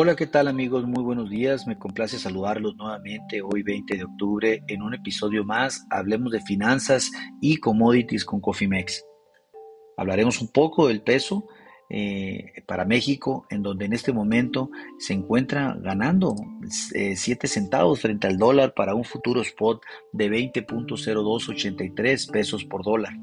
Hola, ¿qué tal amigos? Muy buenos días. Me complace saludarlos nuevamente hoy 20 de octubre en un episodio más. Hablemos de finanzas y commodities con Cofimex. Hablaremos un poco del peso eh, para México, en donde en este momento se encuentra ganando 7 eh, centavos frente al dólar para un futuro spot de 20.0283 pesos por dólar.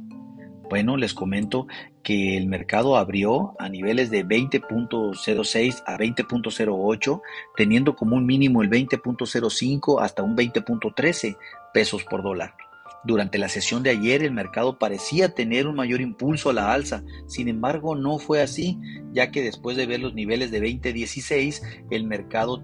Bueno, les comento que el mercado abrió a niveles de 20.06 a 20.08, teniendo como un mínimo el 20.05 hasta un 20.13 pesos por dólar. Durante la sesión de ayer el mercado parecía tener un mayor impulso a la alza, sin embargo no fue así, ya que después de ver los niveles de 20.16 el mercado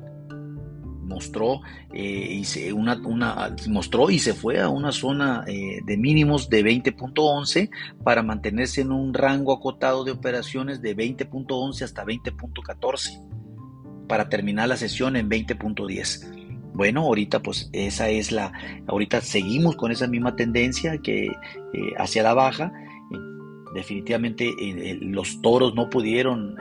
mostró, eh, y se, una, una, mostró y se fue a una zona eh, de mínimos de 20.11 para mantenerse en un rango acotado de operaciones de 20.11 hasta 20.14 para terminar la sesión en 20.10. Bueno, ahorita pues esa es la, ahorita seguimos con esa misma tendencia que eh, hacia la baja. definitivamente los toros no pudieron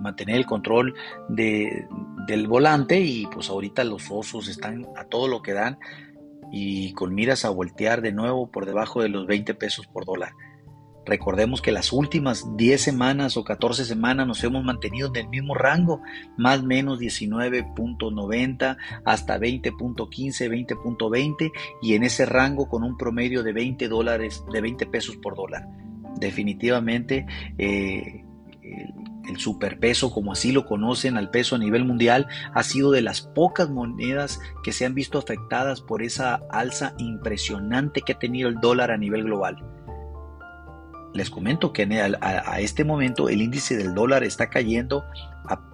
mantener el control de, del volante y pues ahorita los osos están a todo lo que dan y con miras a voltear de nuevo por debajo de los 20 pesos por dólar. Recordemos que las últimas 10 semanas o 14 semanas nos hemos mantenido en el mismo rango, más o menos 19.90 hasta 20.15, 20.20 y en ese rango con un promedio de 20 dólares, de 20 pesos por dólar. Definitivamente eh, el superpeso, como así lo conocen al peso a nivel mundial, ha sido de las pocas monedas que se han visto afectadas por esa alza impresionante que ha tenido el dólar a nivel global. Les comento que a, este momento el índice del dólar está cayendo,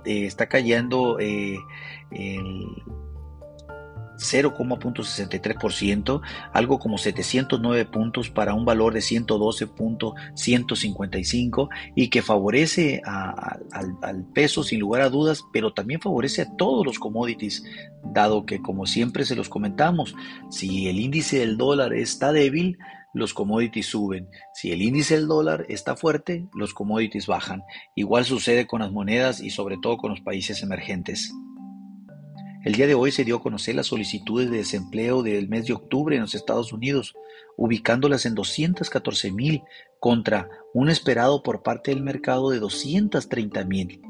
eh, está cayendo eh, el, 0,63%, algo como 709 puntos para un valor de 112.155 y que favorece al, peso sin lugar a dudas, pero también favorece a todos los commodities, dado que como siempre se los comentamos, si el índice del dólar está débil, los commodities suben. Si el índice del dólar está fuerte, los commodities bajan. Igual sucede con las monedas y sobre todo con los países emergentes. El día de hoy se dio a conocer las solicitudes de desempleo del mes de octubre en los Estados Unidos, ubicándolas en 214 mil contra un esperado por parte del mercado de 230 mil.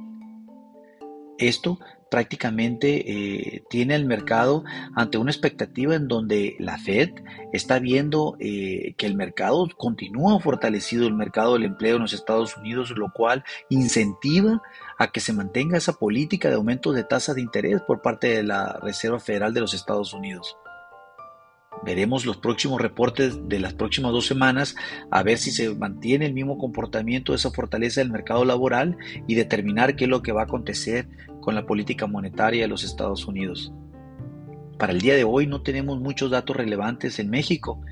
Esto prácticamente eh, tiene el mercado ante una expectativa en donde la Fed está viendo eh, que el mercado continúa fortalecido, el mercado del empleo en los Estados Unidos, lo cual incentiva a que se mantenga esa política de aumento de tasas de interés por parte de la Reserva Federal de los Estados Unidos. Veremos los próximos reportes de las próximas dos semanas a ver si se mantiene el mismo comportamiento, de esa fortaleza del mercado laboral y determinar qué es lo que va a acontecer con la política monetaria de los Estados Unidos. Para el día de hoy no tenemos muchos datos relevantes en México.